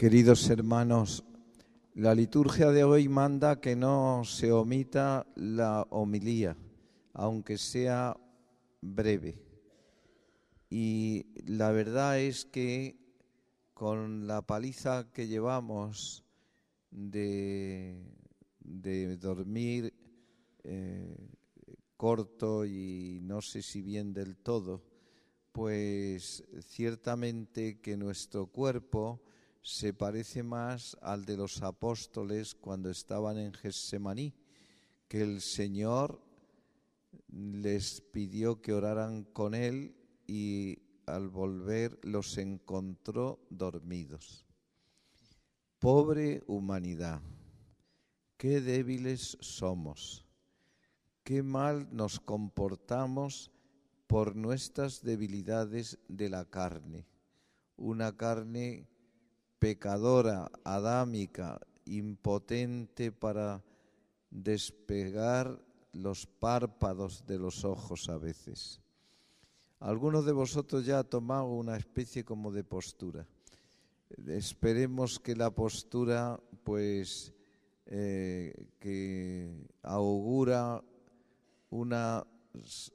Queridos hermanos, la liturgia de hoy manda que no se omita la homilía, aunque sea breve. Y la verdad es que con la paliza que llevamos de, dormir eh, corto y no sé si bien del todo, pues ciertamente que nuestro cuerpo se parece más al de los apóstoles cuando estaban en Getsemaní, que el Señor les pidió que oraran con él y al volver los encontró dormidos. Pobre humanidad, qué débiles somos, qué mal nos comportamos por nuestras debilidades de la carne, una carne pecadora, adámica, impotente para despegar los párpados de los ojos a veces. Algunos de vosotros ya ha tomado una especie como de postura. Esperemos que la postura, pues, eh, que augura una,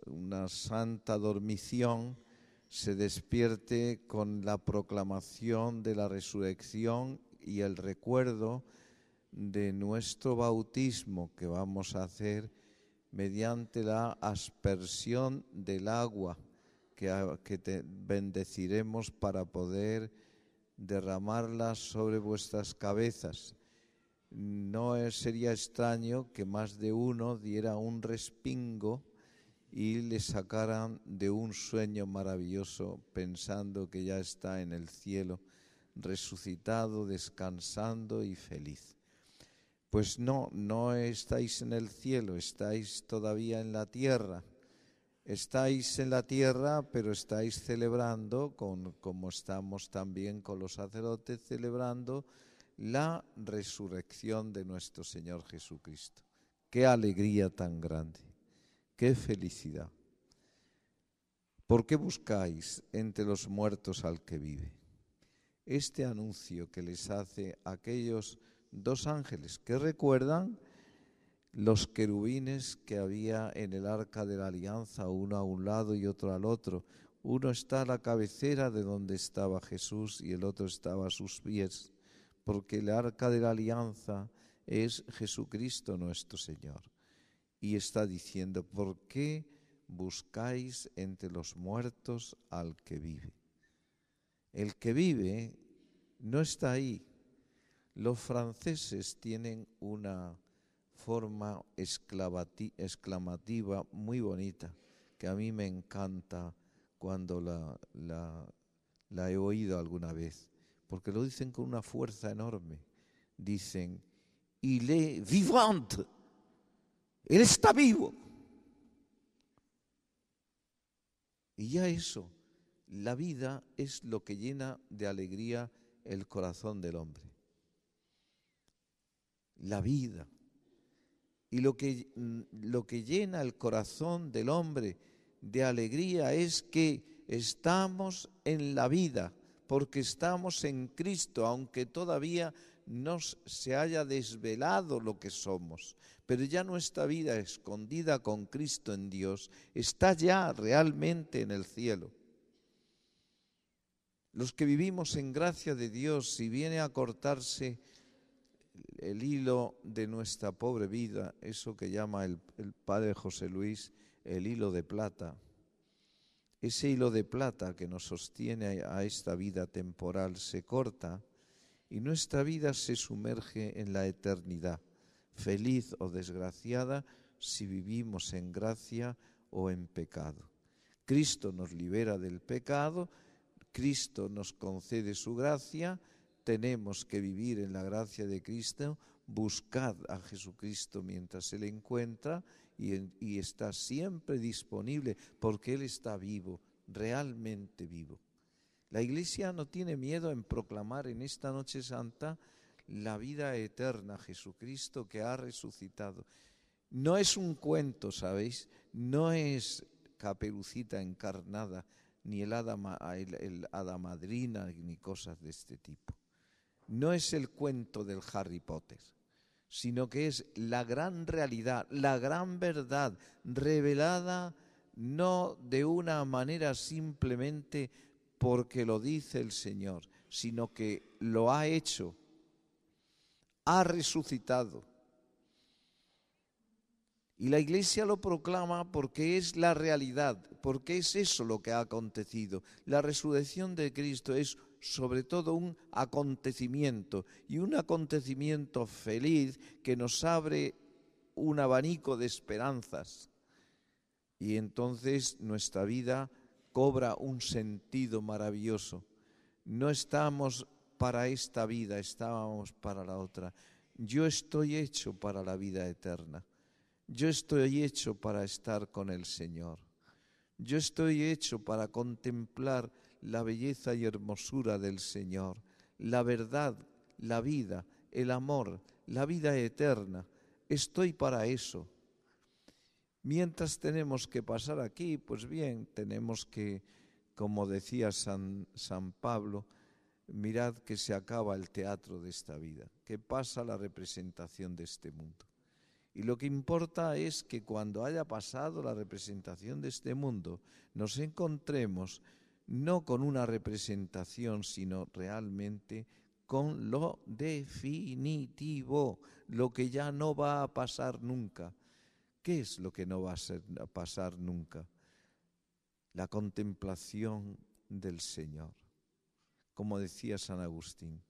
una santa dormición, se despierte con la proclamación de la resurrección y el recuerdo de nuestro bautismo que vamos a hacer mediante la aspersión del agua que, que te bendeciremos para poder derramarla sobre vuestras cabezas. No sería extraño que más de uno diera un respingo y le sacaran de un sueño maravilloso pensando que ya está en el cielo, resucitado, descansando y feliz. Pues no, no estáis en el cielo, estáis todavía en la tierra. Estáis en la tierra, pero estáis celebrando, con, como estamos también con los sacerdotes, celebrando la resurrección de nuestro Señor Jesucristo. Qué alegría tan grande. ¡Qué felicidad! ¿Por qué buscáis entre los muertos al que vive? Este anuncio que les hace aquellos dos ángeles que recuerdan los querubines que había en el arca de la alianza, uno a un lado y otro al otro. Uno está a la cabecera de donde estaba Jesús y el otro estaba a sus pies, porque el arca de la alianza es Jesucristo nuestro Señor y está diciendo, ¿por qué buscáis entre los muertos al que vive? El que vive no está ahí. Los franceses tienen una forma exclamativa muy bonita que a mí me encanta cuando la, he oído alguna vez, porque lo dicen con una fuerza enorme. Dicen, il est vivant. Él está vivo. Y ya eso, la vida es lo que llena de alegría el corazón del hombre. La vida. Y lo que, lo que llena el corazón del hombre de alegría es que estamos en la vida, porque estamos en Cristo, aunque todavía no se haya desvelado lo que somos, pero ya nuestra vida escondida con Cristo en Dios está ya realmente en el cielo. Los que vivimos en gracia de Dios, si viene a cortarse el hilo de nuestra pobre vida, eso que llama el, el padre José Luis el hilo de plata, ese hilo de plata que nos sostiene a esta vida temporal se corta, y nuestra vida se sumerge en la eternidad, feliz o desgraciada si vivimos en gracia o en pecado. Cristo nos libera del pecado, Cristo nos concede su gracia, tenemos que vivir en la gracia de Cristo, buscad a Jesucristo mientras se le encuentra y, y está siempre disponible porque Él está vivo, realmente vivo. La Iglesia no tiene miedo en proclamar en esta noche santa la vida eterna, Jesucristo que ha resucitado. No es un cuento, ¿sabéis? No es caperucita encarnada, ni el hada, madrina, ni cosas de este tipo. no es el cuento del Harry Potter, sino que es la gran realidad, la gran verdad revelada no de una manera simplemente porque lo dice el Señor, sino que lo ha hecho, ha resucitado. Y la Iglesia lo proclama porque es la realidad, porque es eso lo que ha acontecido. La resurrección de Cristo es sobre todo un acontecimiento y un acontecimiento feliz que nos abre un abanico de esperanzas. Y entonces nuestra vida cobra un sentido maravilloso. No estamos para esta vida, estábamos para la otra. Yo estoy hecho para la vida eterna. Yo estoy hecho para estar con el Señor. Yo estoy hecho para contemplar la belleza y hermosura del Señor, la verdad, la vida, el amor, la vida eterna. Estoy para eso. Mientras tenemos que pasar aquí, pues bien, tenemos que, como decía San, San Pablo, mirad que se acaba el teatro de esta vida, que pasa la representación de este mundo. Y lo que importa es que cuando haya pasado la representación de este mundo, nos encontremos no con una representación, sino realmente con lo definitivo, lo que ya no va a pasar nunca. ¿Qué es lo que no va a, pasar nunca? La contemplación del Señor. Como decía San Agustín,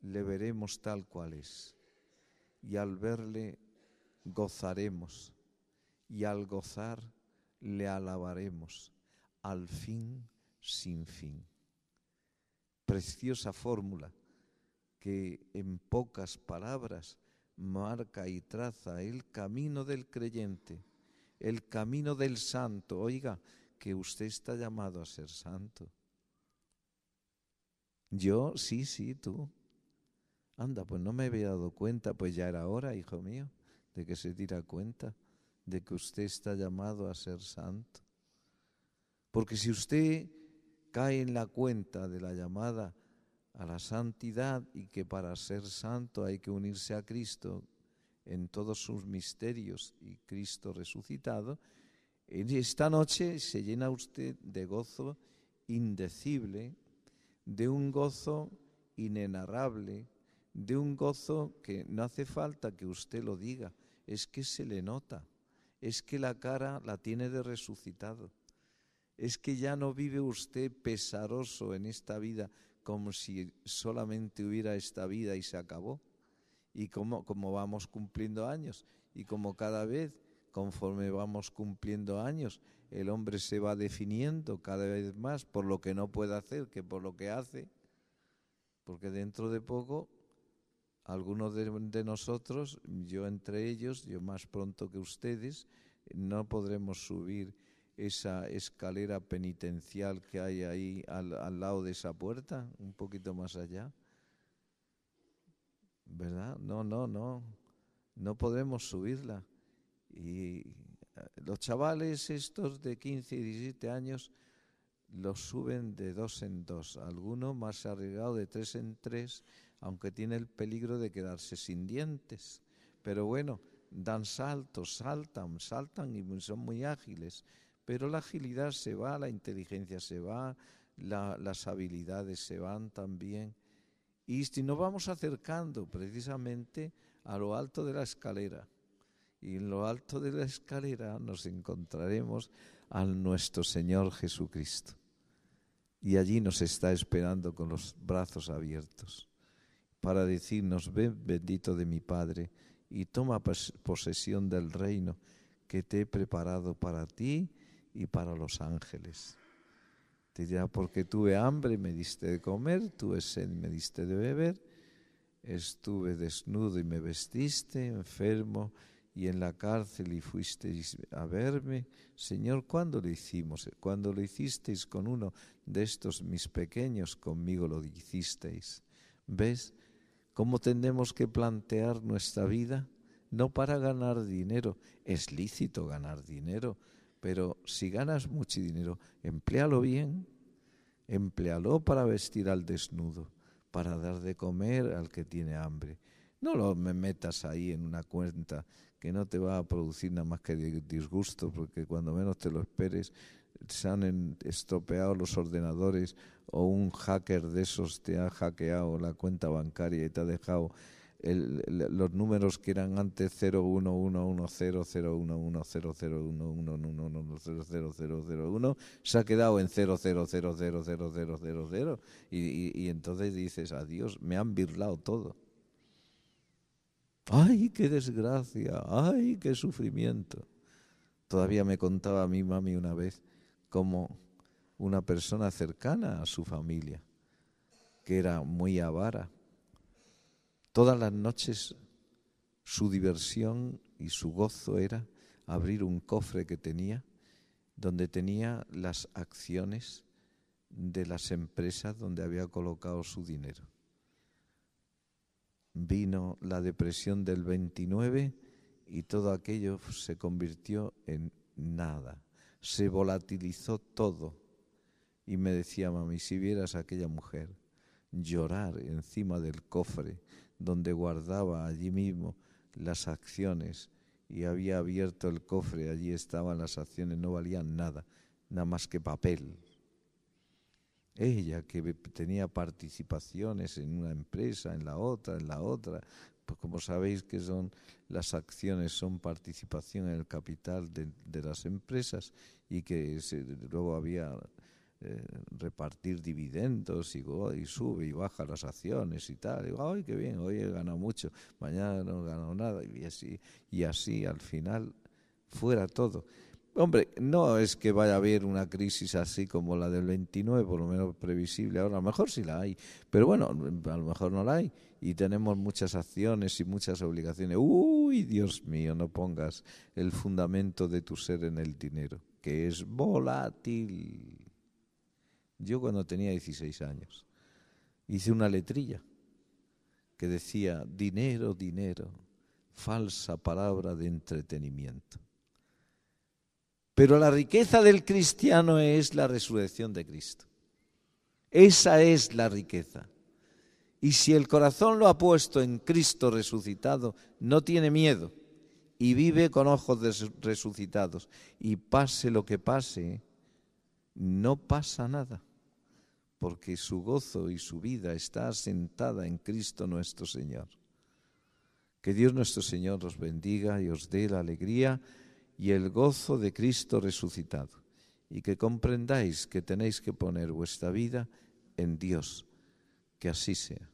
le veremos tal cual es y al verle gozaremos y al gozar le alabaremos al fin sin fin. Preciosa fórmula que en pocas palabras marca y traza el camino del creyente, el camino del santo. Oiga, que usted está llamado a ser santo. Yo, sí, sí, tú. Anda, pues no me había dado cuenta, pues ya era hora, hijo mío, de que se diera cuenta de que usted está llamado a ser santo. Porque si usted cae en la cuenta de la llamada a la santidad y que para ser santo hay que unirse a Cristo en todos sus misterios y Cristo resucitado, en esta noche se llena usted de gozo indecible, de un gozo inenarrable, de un gozo que no hace falta que usted lo diga, es que se le nota, es que la cara la tiene de resucitado, es que ya no vive usted pesaroso en esta vida como si solamente hubiera esta vida y se acabó, y como, como vamos cumpliendo años, y como cada vez, conforme vamos cumpliendo años, el hombre se va definiendo cada vez más por lo que no puede hacer que por lo que hace, porque dentro de poco algunos de, nosotros, yo entre ellos, yo más pronto que ustedes, no podremos subir esa escalera penitencial que hay ahí al, al, lado de esa puerta, un poquito más allá. ¿Verdad? No, no, no. No podemos subirla. Y eh, los chavales estos de 15 y 17 años los suben de dos en dos, algunos más arriesgado de tres en tres aunque tiene el peligro de quedarse sin dientes. Pero bueno, dan saltos, saltan, saltan y son muy ágiles. Pero la agilidad se va, la inteligencia se va, las habilidades se van también. Y si nos vamos acercando precisamente a lo alto de la escalera, y en lo alto de la escalera nos encontraremos a nuestro Señor Jesucristo. Y allí nos está esperando con los brazos abiertos para decirnos, ven bendito de mi Padre, y toma posesión del reino que te he preparado para ti y para los ángeles. Te dirá, porque tuve hambre me diste de comer, tuve sed me diste de beber, estuve desnudo y me vestiste, enfermo y en la cárcel y fuisteis a verme. Señor, ¿cuándo lo hicimos? Cuando lo hicisteis con uno de estos mis pequeños, conmigo lo hicisteis. ¿Ves? cómo tenemos que plantear nuestra vida, no para ganar dinero, es lícito ganar dinero, pero si ganas mucho dinero, empléalo bien, empléalo para vestir al desnudo, para dar de comer al que tiene hambre. No lo me metas ahí en una cuenta que no te va a producir nada más que disgusto, porque cuando menos te lo esperes se han estropeado los ordenadores o un hacker de esos te ha hackeado la cuenta bancaria y te ha dejado el, los números que eran antes 01110001100110001 se ha quedado en 000000000 y, y, entonces dices adiós me han birlado todo ay qué desgracia ay qué sufrimiento todavía me contaba mi mami una vez como una persona cercana a su familia, que era muy avara. Todas las noches su diversión y su gozo era abrir un cofre que tenía, donde tenía las acciones de las empresas donde había colocado su dinero. Vino la depresión del 29 y todo aquello se convirtió en nada se volatilizó todo. Y me decía, mami, si vieras a aquella mujer llorar encima del cofre donde guardaba allí mismo las acciones y había abierto el cofre, allí estaban las acciones, no valían nada, nada más que papel. Ella que tenía participaciones en una empresa, en la otra, en la otra, pues como sabéis que son las acciones son participación en el capital de, las empresas y que luego había eh, repartir dividendos y, y, sube y baja las acciones y tal. Y ay, qué bien, hoy he ganado mucho, mañana no he ganado nada y así, y así al final fuera todo. Hombre, no es que vaya a haber una crisis así como la del 29, por lo menos previsible ahora. A lo mejor sí la hay, pero bueno, a lo mejor no la hay. Y tenemos muchas acciones y muchas obligaciones. Uy, Dios mío, no pongas el fundamento de tu ser en el dinero, que es volátil. Yo cuando tenía 16 años hice una letrilla que decía, dinero, dinero, falsa palabra de entretenimiento. Pero la riqueza del cristiano es la resurrección de Cristo. Esa es la riqueza. Y si el corazón lo ha puesto en Cristo resucitado, no tiene miedo y vive con ojos resucitados. Y pase lo que pase, no pasa nada, porque su gozo y su vida está asentada en Cristo nuestro Señor. Que Dios nuestro Señor os bendiga y os dé la alegría y el gozo de Cristo resucitado, y que comprendáis que tenéis que poner vuestra vida en Dios, que así sea.